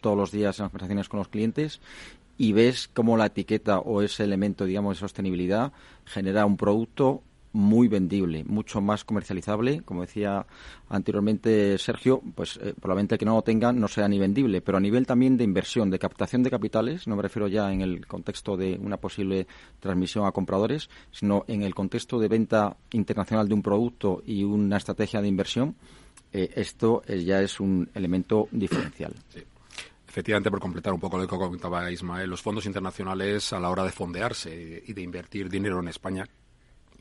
todos los días en las conversaciones con los clientes y ves cómo la etiqueta o ese elemento, digamos, de sostenibilidad genera un producto muy vendible, mucho más comercializable. Como decía anteriormente Sergio, pues eh, probablemente que no lo tengan no sea ni vendible, pero a nivel también de inversión, de captación de capitales, no me refiero ya en el contexto de una posible transmisión a compradores, sino en el contexto de venta internacional de un producto y una estrategia de inversión, eh, esto eh, ya es un elemento diferencial. Efectivamente, por completar un poco lo que comentaba Ismael, los fondos internacionales a la hora de fondearse y de invertir dinero en España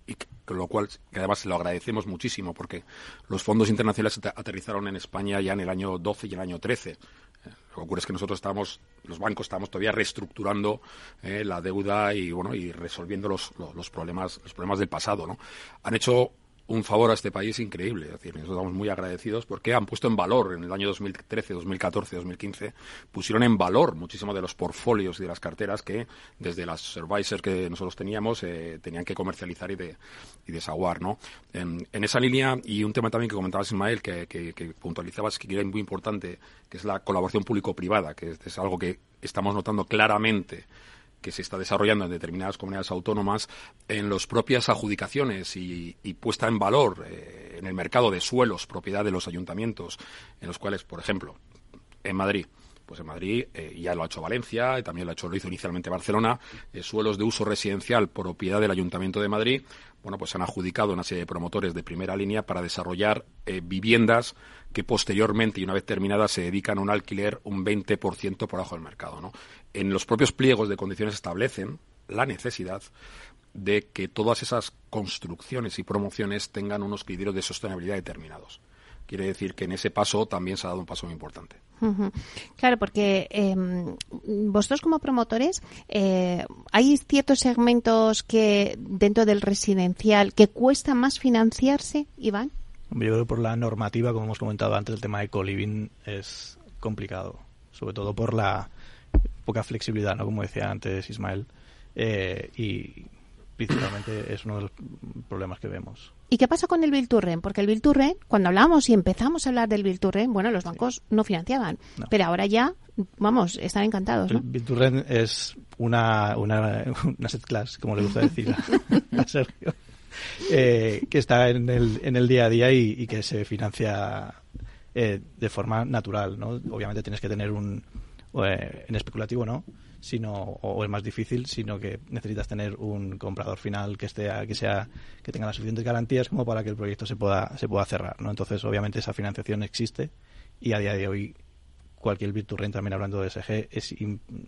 y con lo cual que además lo agradecemos muchísimo porque los fondos internacionales aterrizaron en España ya en el año 12 y el año 13. Lo que ocurre es que nosotros estamos, los bancos estamos todavía reestructurando eh, la deuda y bueno y resolviendo los, los, problemas los problemas del pasado, ¿no? Han hecho un favor a este país increíble. Es decir, nosotros estamos muy agradecidos porque han puesto en valor en el año 2013, 2014, 2015, pusieron en valor muchísimo de los portfolios y de las carteras que desde las services que nosotros teníamos eh, tenían que comercializar y, de, y desaguar. ¿no? En, esa línea, y un tema también que comentabas, Ismael, que, que, que puntualizabas que era muy importante, que es la colaboración público-privada, que es algo que estamos notando claramente que se está desarrollando en determinadas comunidades autónomas en las propias adjudicaciones y, puesta en valor eh, en el mercado de suelos, propiedad de los ayuntamientos, en los cuales, por ejemplo, en Madrid, pues en Madrid eh, ya lo ha hecho Valencia y también lo, ha hecho, lo hizo inicialmente Barcelona, eh, suelos de uso residencial propiedad del Ayuntamiento de Madrid, bueno, pues han adjudicado una serie de promotores de primera línea para desarrollar viviendas que posteriormente y una vez terminadas se dedican a un alquiler un 20% por abajo del mercado. ¿no? En los propios pliegos de condiciones establecen la necesidad de que todas esas construcciones y promociones tengan unos criterios de sostenibilidad determinados. Quiere decir que en ese paso también se ha dado un paso muy importante. Claro, porque em, vosotros como promotores, eh, ¿hay ciertos segmentos que dentro del residencial que cuesta más financiarse, Iván? Yo creo que por la normativa, como hemos comentado antes, el tema de co-living es complicado, sobre todo por la poca flexibilidad, ¿no? Como decía antes Ismael, eh, y es uno de los problemas que vemos. ¿Y qué pasa con el Bilturren? Porque el Bilturren, cuando hablamos y empezamos a hablar del Bilturren, bueno, los bancos no financiaban, pero ahora ya, vamos, están encantados. El Bilturren es una, una, una set class, como le gusta decir a Sergio. Eh, que está en el, en el día a día y, que se financia eh, de forma natural, ¿no? Obviamente tienes que tener un, eh, en especulativo, ¿no? Sino, o es más difícil, sino que necesitas tener un comprador final que esté, que sea, que tenga las suficientes garantías como para que el proyecto se pueda, se pueda cerrar, ¿no? Entonces, obviamente esa financiación existe y a día de hoy cualquier Virturrent, también hablando de SG, es,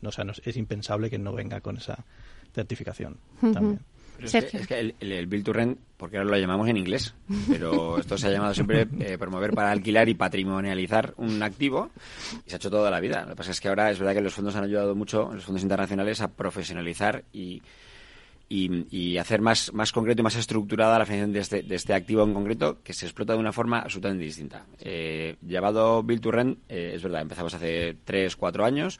no, es impensable que no venga con esa certificación también es que, el, el, Build to Rent, porque ahora lo llamamos en inglés, pero esto se ha llamado siempre eh, promover para alquilar y patrimonializar un activo y se ha hecho toda la vida. Lo que pasa es que ahora es verdad que los fondos han ayudado mucho, los fondos internacionales, a profesionalizar y, y, hacer más, más concreto y más estructurada la financiación de este, de este activo en concreto que se explota de una forma absolutamente distinta. Eh, llevado Build to Rent, eh, es verdad, empezamos hace 3, 4 años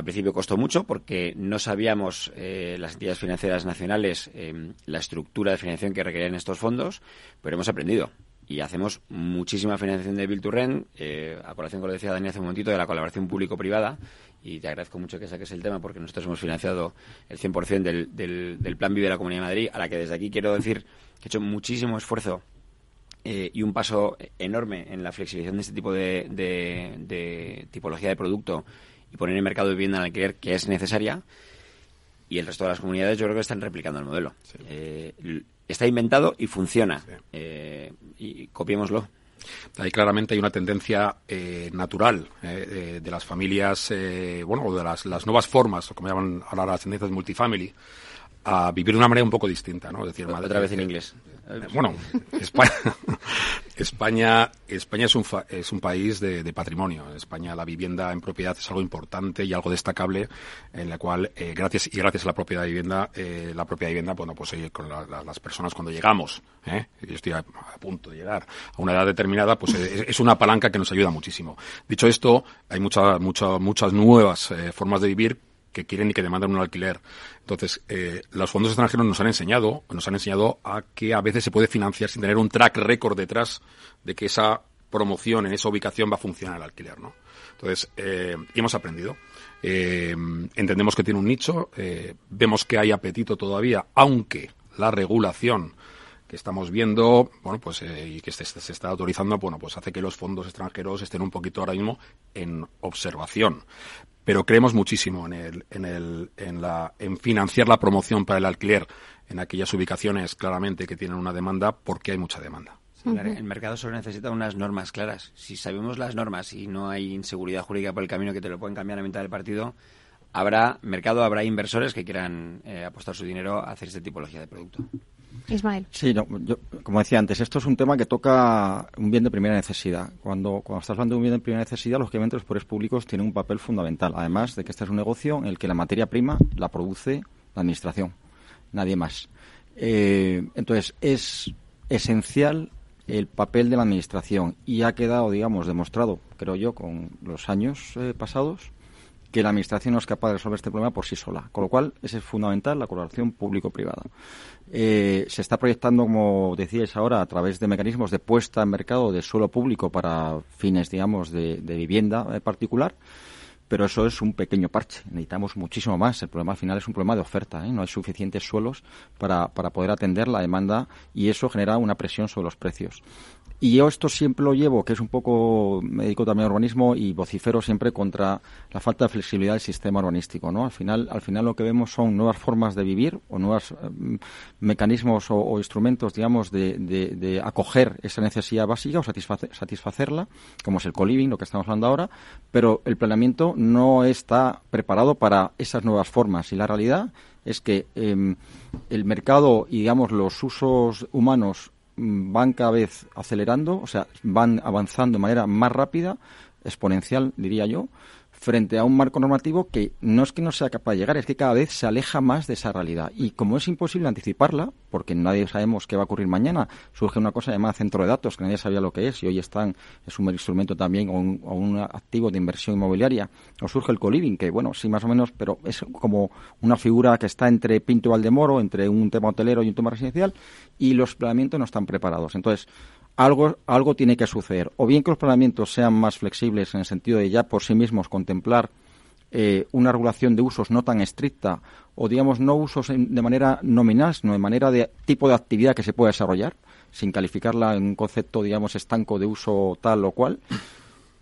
al principio costó mucho porque no sabíamos eh, las entidades financieras nacionales eh, la estructura de financiación que requerían estos fondos, pero hemos aprendido. Y hacemos muchísima financiación de Bill to Rent, eh, a colación con lo que decía Dani hace un momentito, de la colaboración público-privada, y te agradezco mucho que saques el tema porque nosotros hemos financiado el 100% del, del, del Plan Vive la Comunidad de Madrid, a la que desde aquí quiero decir que he hecho muchísimo esfuerzo eh, y un paso enorme en la flexibilización de este tipo de, de tipología de producto y poner en mercado de vivienda en alquiler que es necesaria y el resto de las comunidades yo creo que están replicando el modelo. Eh, está inventado y funciona. Eh, y copiémoslo. Ahí claramente hay una tendencia eh, natural de las familias, bueno, o de las, las, nuevas formas, o como llaman ahora las tendencias multifamily, a vivir de una manera un poco distinta, ¿no? Es decir, otra vez en inglés. Bueno, España, España, España es un, es un país de, patrimonio. En España la vivienda en propiedad es algo importante y algo destacable, en la cual, eh, gracias y gracias a la propiedad de vivienda, eh, la propia vivienda, bueno, pues eh, con las personas cuando llegamos, ¿eh? yo estoy a, punto de llegar a una edad determinada, pues es, una palanca que nos ayuda muchísimo. Dicho esto, hay mucha, mucha, muchas nuevas formas de vivir que quieren y que demandan un alquiler. Entonces, eh, los fondos extranjeros nos han enseñado, nos han enseñado a que a veces se puede financiar sin tener un track record detrás de que esa promoción en esa ubicación va a funcionar el alquiler, ¿no? Entonces, eh, hemos aprendido. Eh, entendemos que tiene un nicho, vemos que hay apetito todavía, aunque la regulación que estamos viendo, bueno, pues y que se, se, está autorizando, bueno, pues hace que los fondos extranjeros estén un poquito ahora mismo en observación pero creemos muchísimo en, el, en, el, en, la, en financiar la promoción para el alquiler en aquellas ubicaciones claramente que tienen una demanda porque hay mucha demanda. El mercado solo necesita unas normas claras. Si sabemos las normas y no hay inseguridad jurídica por el camino que te lo pueden cambiar a mitad del partido, habrá mercado, habrá inversores que quieran eh, apostar su dinero a hacer esta tipología de producto. Ismael. Sí, yo, como decía antes, esto es un tema que toca un bien de primera necesidad. Cuando, cuando estás hablando de un bien de primera necesidad, lógicamente los poderes públicos tienen un papel fundamental. Además de que este es un negocio en el que la materia prima la produce la administración, nadie más. Eh, entonces, es esencial el papel de la administración y ha quedado, digamos, demostrado, creo yo, con los años eh, pasados, que la Administración no es capaz de resolver este problema por sí sola. Con lo cual, es fundamental la colaboración público-privada. Eh, se está proyectando, como decíais ahora, a través de mecanismos de puesta en mercado de suelo público para fines, digamos, de, vivienda particular pero eso es un pequeño parche. Necesitamos muchísimo más. El problema al final es un problema de oferta. ¿eh? No hay suficientes suelos para, para poder atender la demanda y eso genera una presión sobre los precios. Y yo esto siempre lo llevo, que es un poco, me dedico también al urbanismo y vocifero siempre contra la falta de flexibilidad del sistema urbanístico, ¿no? Al final, al final lo que vemos son nuevas formas de vivir o nuevos eh, mecanismos o, instrumentos, digamos, de, de, acoger esa necesidad básica o satisfacerla, como es el co-living, lo que estamos hablando ahora, pero el planeamiento no está preparado para esas nuevas formas y la realidad es que em, el mercado y, digamos, los usos humanos Mm, van cada vez acelerando, o sea, van avanzando de manera más rápida, exponencial, diría yo, frente a un marco normativo que no es que no sea capaz de llegar, es que cada vez se aleja más de esa realidad. Y como es imposible anticiparla, porque nadie sabemos qué va a ocurrir mañana, surge una cosa llamada centro de datos, que nadie sabía lo que es, y hoy están, es un instrumento también o un, activo de inversión inmobiliaria, o surge el coliving, que bueno, sí más o menos, pero es como una figura que está entre Pinto y Valdemoro, entre un tema hotelero y un tema residencial, y los planeamientos no están preparados. Entonces, algo, algo tiene que suceder. O bien que los planeamientos sean más flexibles en el sentido de ya por sí mismos contemplar eh, una regulación de usos no tan estricta o, digamos, no usos de manera nominal, sino de manera de tipo de actividad que se pueda desarrollar, sin calificarla en un concepto, digamos, estanco de uso tal o cual,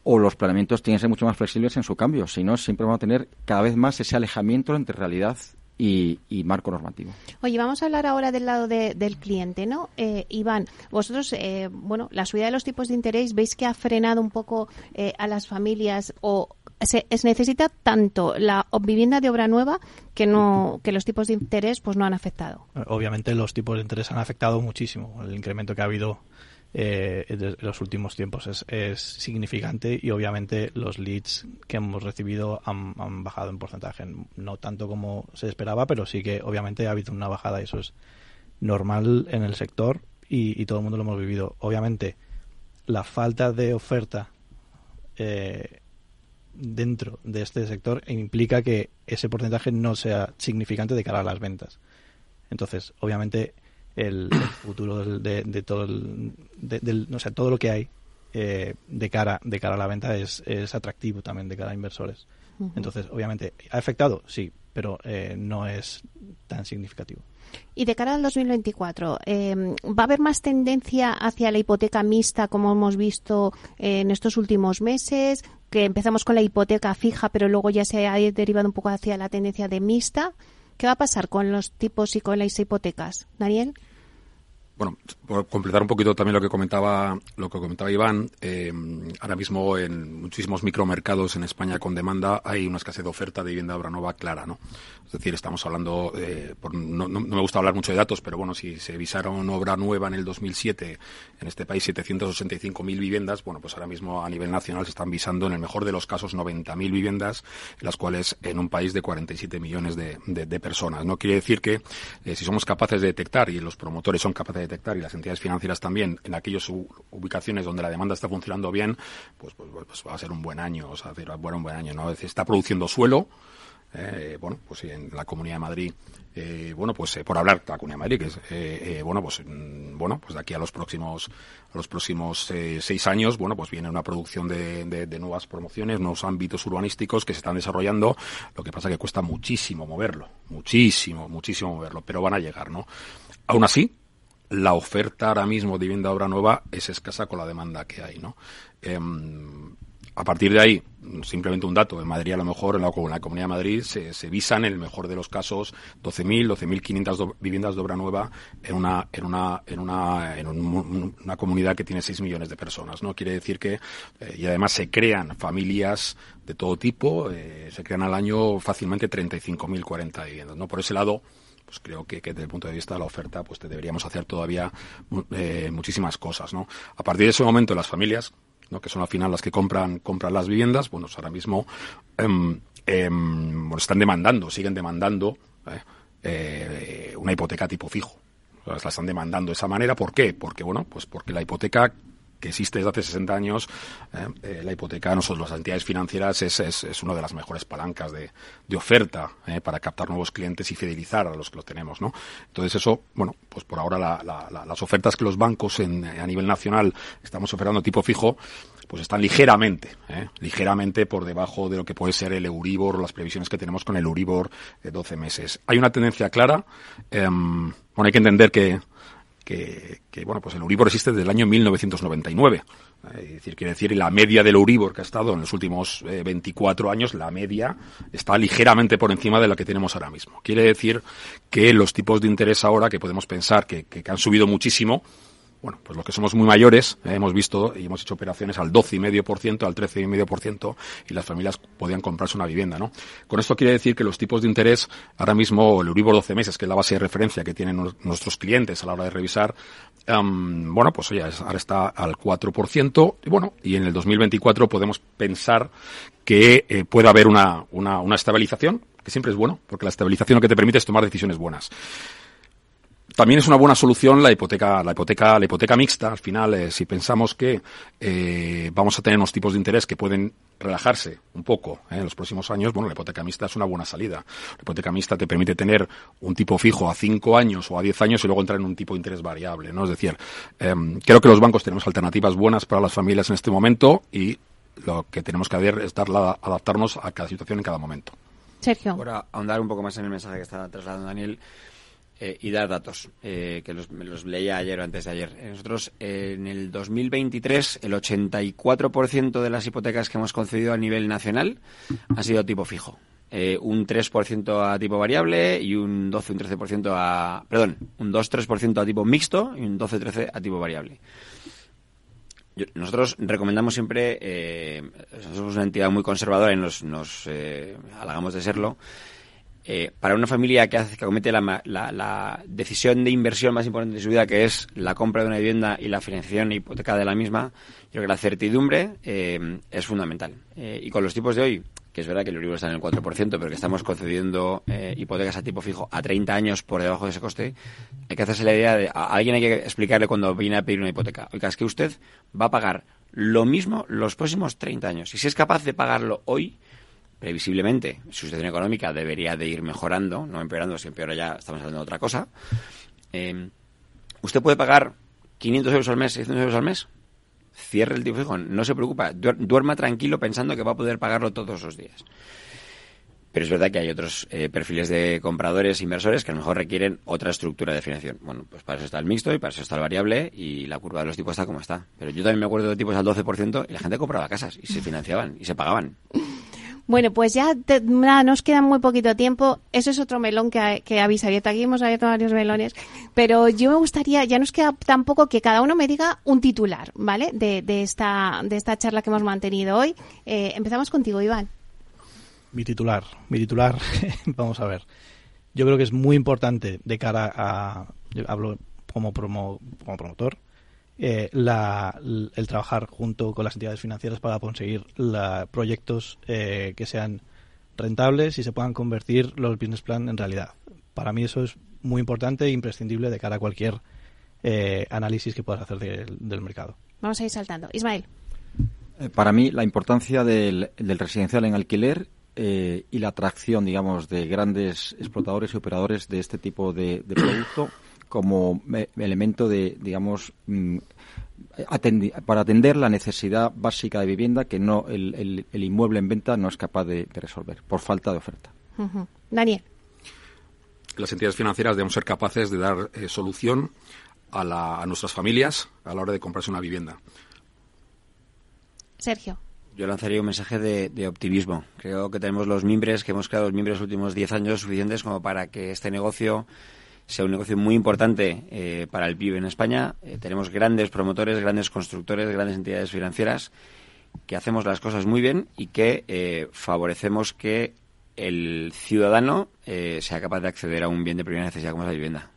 o los planeamientos tienen que ser mucho más flexibles en su cambio. Si no, siempre vamos a tener cada vez más ese alejamiento entre realidad y, marco normativo. Oye, vamos a hablar ahora del lado del cliente, ¿no? Eh, Iván, vosotros, eh, bueno, la subida de los tipos de interés, ¿veis que ha frenado un poco eh, a las familias o se, necesita tanto la vivienda de obra nueva que no que los tipos de interés pues no han afectado? Obviamente los tipos de interés han afectado muchísimo. El incremento que ha habido eh, en los últimos tiempos es, significante y obviamente los leads que hemos recibido han, bajado en porcentaje, no tanto como se esperaba, pero sí que obviamente ha habido una bajada y eso es normal en el sector y, todo el mundo lo hemos vivido. Obviamente la falta de oferta eh, dentro de este sector implica que ese porcentaje no sea significante de cara a las ventas. Entonces, obviamente, el, futuro de, de, todo el, o sea, todo lo que hay eh, de cara de cara a la venta es, es atractivo también de cara a inversores. Entonces, obviamente, ¿ha afectado? Sí, pero eh, no es tan significativo. Y de cara al 2024, em, ¿va a haber más tendencia hacia la hipoteca mixta como hemos visto en estos últimos meses? Que empezamos con la hipoteca fija, pero luego ya se ha derivado un poco hacia la tendencia de mixta. ¿Qué va a pasar con los tipos y con las hipotecas? Daniel bueno, por completar un poquito también lo que comentaba, lo que comentaba Iván, eh, ahora mismo en muchísimos micromercados en España con demanda hay una escasez de oferta de vivienda obra nueva clara, ¿no? Es decir, estamos hablando, eh, por, no, me gusta hablar mucho de datos, pero bueno, si se visaron obra nueva en el 2007 en este país 785.000 viviendas, bueno, pues ahora mismo a nivel nacional se están visando en el mejor de los casos 90.000 viviendas, en las cuales en un país de 47 millones de, de, personas. No quiere decir que eh, si somos capaces de detectar y los promotores son capaces de y las entidades financieras también en aquellas ubicaciones donde la demanda está funcionando bien, pues, pues, pues va a ser un buen año, o sea, va un buen año, ¿no? Está produciendo suelo, eh, bueno, pues en la Comunidad de Madrid, eh, bueno, pues eh, por hablar de la Comunidad de Madrid, que es, bueno, pues mm, bueno, pues de aquí a los próximos, a los próximos seis años, bueno, pues viene una producción de, de, nuevas promociones, nuevos ámbitos urbanísticos que se están desarrollando. Lo que pasa que cuesta muchísimo moverlo, muchísimo, muchísimo moverlo, pero van a llegar, ¿no? Aún así, la oferta ahora mismo de vivienda obra nueva es escasa con la demanda que hay, ¿no? Em, a partir de ahí, simplemente un dato, en Madrid a lo mejor, en la, Comunidad de Madrid, se, visan en el mejor de los casos 12.000, 12.500 viviendas de obra nueva en una, en una, en una, en una comunidad que tiene 6 millones de personas, ¿no? Quiere decir que, eh, y además se crean familias de todo tipo, eh, se crean al año fácilmente 35.040 viviendas, ¿no? Por ese lado, pues creo que, desde el punto de vista de la oferta, pues deberíamos hacer todavía eh, muchísimas cosas, ¿no? A partir de ese momento, las familias, ¿no? que son al final las que compran, compran las viviendas, bueno, pues ahora mismo em, em, están demandando, siguen demandando ¿eh? Eh, una hipoteca tipo fijo. la están demandando de esa manera. ¿Por qué? Porque, bueno, pues porque la hipoteca que existe desde hace 60 años, eh, eh, la hipoteca, nosotros las entidades financieras, es, es, es una de las mejores palancas de, de oferta eh, para captar nuevos clientes y fidelizar a los que los tenemos, ¿no? Entonces eso, bueno, pues por ahora la, la, las ofertas que los bancos en, a nivel nacional estamos ofertando tipo fijo, pues están ligeramente, ligeramente por debajo de lo que puede ser el Euribor o las previsiones que tenemos con el Euribor de 12 meses. Hay una tendencia clara, eh, bueno, hay que entender que que, bueno, pues el Euribor existe desde el año 1999. Es decir, quiere decir, la media del Euribor que ha estado en los últimos 24 eh, años, la media está ligeramente por encima de la que tenemos ahora mismo. Quiere decir que los tipos de interés ahora, que podemos pensar que, que han subido muchísimo, bueno, pues los que somos muy mayores eh, hemos visto y hemos hecho operaciones al 12,5%, al 13,5% y las familias podían comprarse una vivienda, ¿no? Con esto quiere decir que los tipos de interés, ahora mismo el Euribor 12 meses, que es la base de referencia que tienen nuestros clientes a la hora de revisar, um, bueno, pues oye, ahora está al 4% y bueno, y en el 2024 podemos pensar que eh, puede haber una, una estabilización, que siempre es bueno, porque la estabilización lo que te permite es tomar decisiones buenas. También es una buena solución la hipoteca, la hipoteca, la hipoteca mixta. Al final, eh, si pensamos que eh, vamos a tener unos tipos de interés que pueden relajarse un poco eh, en los próximos años, bueno, la hipoteca mixta es una buena salida. La hipoteca mixta te permite tener un tipo fijo a cinco años o a diez años y luego entrar en un tipo de interés variable, ¿no? Es decir, em, creo que los bancos tenemos alternativas buenas para las familias en este momento y lo que tenemos que hacer es darla, adaptarnos a cada situación en cada momento. Sergio. Ahora, ahondar un poco más en el mensaje que está trasladando Daniel. Eh, y dar datos, eh, que los, los, leía ayer o antes de ayer. Eh, nosotros, en el 2023, el 84% de las hipotecas que hemos concedido a nivel nacional han sido tipo fijo. un 3% a tipo variable y un 12, un 13% a... Perdón, un 2-3% a tipo mixto y un 12-13 a tipo variable. nosotros recomendamos siempre, somos una entidad muy conservadora y nos, nos halagamos de serlo, eh, para una familia que, hace, que comete la, la, decisión de inversión más importante de su vida, que es la compra de una vivienda y la financiación hipoteca de la misma, yo creo que la certidumbre eh, es fundamental. Eh, y con los tipos de hoy, que es verdad que el Euribor está en el 4%, pero que estamos concediendo hipotecas a tipo fijo a 30 años por debajo de ese coste, hay que hacerse la idea de... A alguien hay que explicarle cuando viene a pedir una hipoteca. Oiga, es que usted va a pagar lo mismo los próximos 30 años. Y si es capaz de pagarlo hoy, previsiblemente su situación económica debería de ir mejorando, no empeorando, si empeora ya estamos hablando de otra cosa. Eh, usted puede pagar 500 euros al mes, 600 euros al mes. Cierre el tipo fijo, no se preocupa, duerma tranquilo pensando que va a poder pagarlo todos los días. Pero es verdad que hay otros eh, perfiles de compradores, inversores, que a lo mejor requieren otra estructura de financiación. Bueno, pues para eso está el mixto y para eso está el variable y la curva de los tipos está como está. Pero yo también me acuerdo de tipos al 12% y la gente compraba casas y se financiaban y se pagaban. Bueno, pues ya nos queda muy poquito tiempo. Eso es otro melón que, que habéis abierto. Aquí hemos abierto varios melones. Pero yo me gustaría, ya nos queda tampoco que cada uno me diga un titular, ¿vale? De, de, esta, de esta charla que hemos mantenido hoy. Eh, empezamos contigo, Iván. Mi titular, mi titular, vamos a ver. Yo creo que es muy importante de cara a, hablo como, promo, como promotor, eh, el trabajar junto con las entidades financieras para conseguir proyectos eh, que sean rentables y se puedan convertir los business plan en realidad. Para mí eso es muy importante e imprescindible de cara a cualquier eh, análisis que puedas hacer del mercado. Vamos a ir saltando. Ismael. Para mí la importancia del, residencial en alquiler y la atracción, digamos, de grandes explotadores y operadores de este tipo de producto como elemento de, digamos, mm, para atender la necesidad básica de vivienda que no el, inmueble en venta no es capaz de, resolver por falta de oferta. Daniel. Las entidades financieras debemos ser capaces de dar eh, solución a, a nuestras familias a la hora de comprarse una vivienda. Sergio yo lanzaría un mensaje de, optimismo. Creo que tenemos los mimbres que hemos creado los mimbres los últimos 10 años suficientes como para que este negocio sea un negocio muy importante eh, para el PIB en España. Eh, tenemos grandes promotores, grandes constructores, grandes entidades financieras que hacemos las cosas muy bien y que eh, favorecemos que el ciudadano eh, sea capaz de acceder a un bien de primera necesidad como es la vivienda.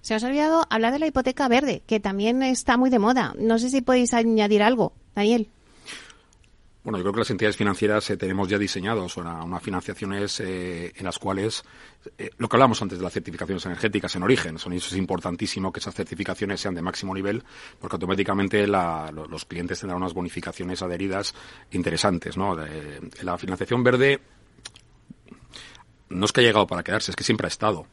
Se os ha olvidado hablar de la hipoteca verde, que también está muy de moda. No sé si podéis añadir algo, Daniel. Bueno, yo creo que las entidades financieras eh, tenemos ya diseñados una, unas financiaciones eh, en las cuales eh, lo que hablamos antes de las certificaciones energéticas en origen, son, eso es importantísimo que esas certificaciones sean de máximo nivel porque automáticamente la, los clientes tendrán unas bonificaciones adheridas interesantes. ¿no? la financiación verde no es que haya llegado para quedarse, es que siempre ha estado.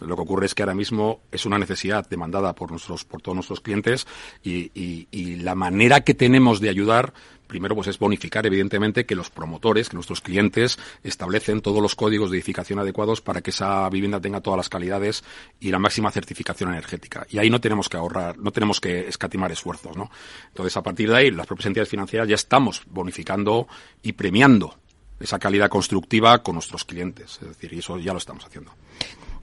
Lo que ocurre es que ahora mismo es una necesidad demandada por nuestros, por todos nuestros clientes y, y, la manera que tenemos de ayudar primero pues es bonificar evidentemente que los promotores, que nuestros clientes establecen todos los códigos de edificación adecuados para que esa vivienda tenga todas las calidades y la máxima certificación energética. Y ahí no tenemos que ahorrar, no tenemos que escatimar esfuerzos, ¿no? Entonces, a partir de ahí, las propias entidades financieras ya estamos bonificando y premiando esa calidad constructiva con nuestros clientes. Es decir, y eso ya lo estamos haciendo.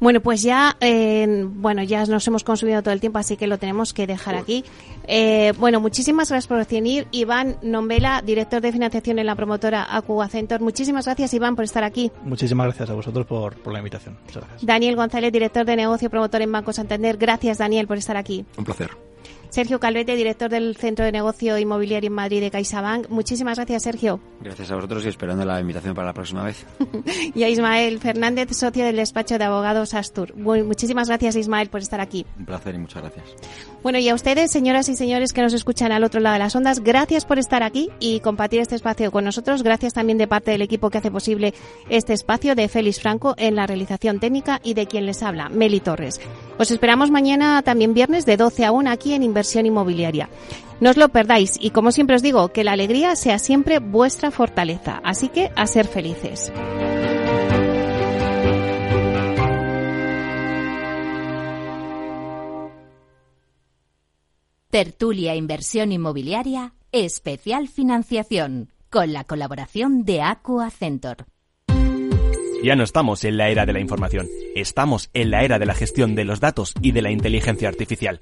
Bueno, pues ya, eh, bueno, ya nos hemos consumido todo el tiempo, así que lo tenemos que dejar aquí. Eh, bueno, muchísimas gracias por venir. Iván Nombela, director de financiación en la promotora Acuacentor. Muchísimas gracias, Iván, por estar aquí. Muchísimas gracias a vosotros por, por la invitación. Muchas gracias. Daniel González, director de negocio promotor en Banco Santander. Gracias, Daniel, por estar aquí. Un placer. Sergio Calvete, director del Centro de Negocio Inmobiliario en Madrid de CaixaBank. Muchísimas gracias, Sergio. Gracias a vosotros y esperando la invitación para la próxima vez. y a Ismael Fernández, socio del despacho de abogados Astur. muchísimas gracias, Ismael, por estar aquí. Un placer y muchas gracias. Bueno, y a ustedes, señoras y señores que nos escuchan al otro lado de las ondas, gracias por estar aquí y compartir este espacio con nosotros. Gracias también de parte del equipo que hace posible este espacio de Félix Franco en la realización técnica y de quien les habla, Meli Torres. Os esperamos mañana también viernes de 12 a 1 aquí en Inversión Inmobiliaria. No os lo perdáis y como siempre os digo, que la alegría sea siempre vuestra fortaleza. Así que a ser felices. Tertulia Inversión Inmobiliaria, especial financiación, con la colaboración de Aqua Centor. Ya no estamos en la era de la información, estamos en la era de la gestión de los datos y de la inteligencia artificial.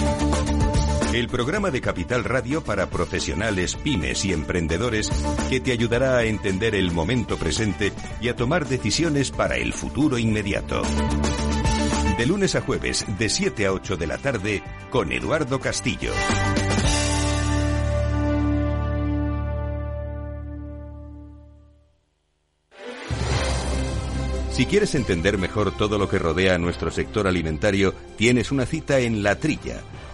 el programa de Capital Radio para profesionales, pymes y emprendedores que te ayudará a entender el momento presente y a tomar decisiones para el futuro inmediato. De lunes a jueves, de 7 a 8 de la tarde, con Eduardo Castillo. Si quieres entender mejor todo lo que rodea a nuestro sector alimentario, tienes una cita en La Trilla.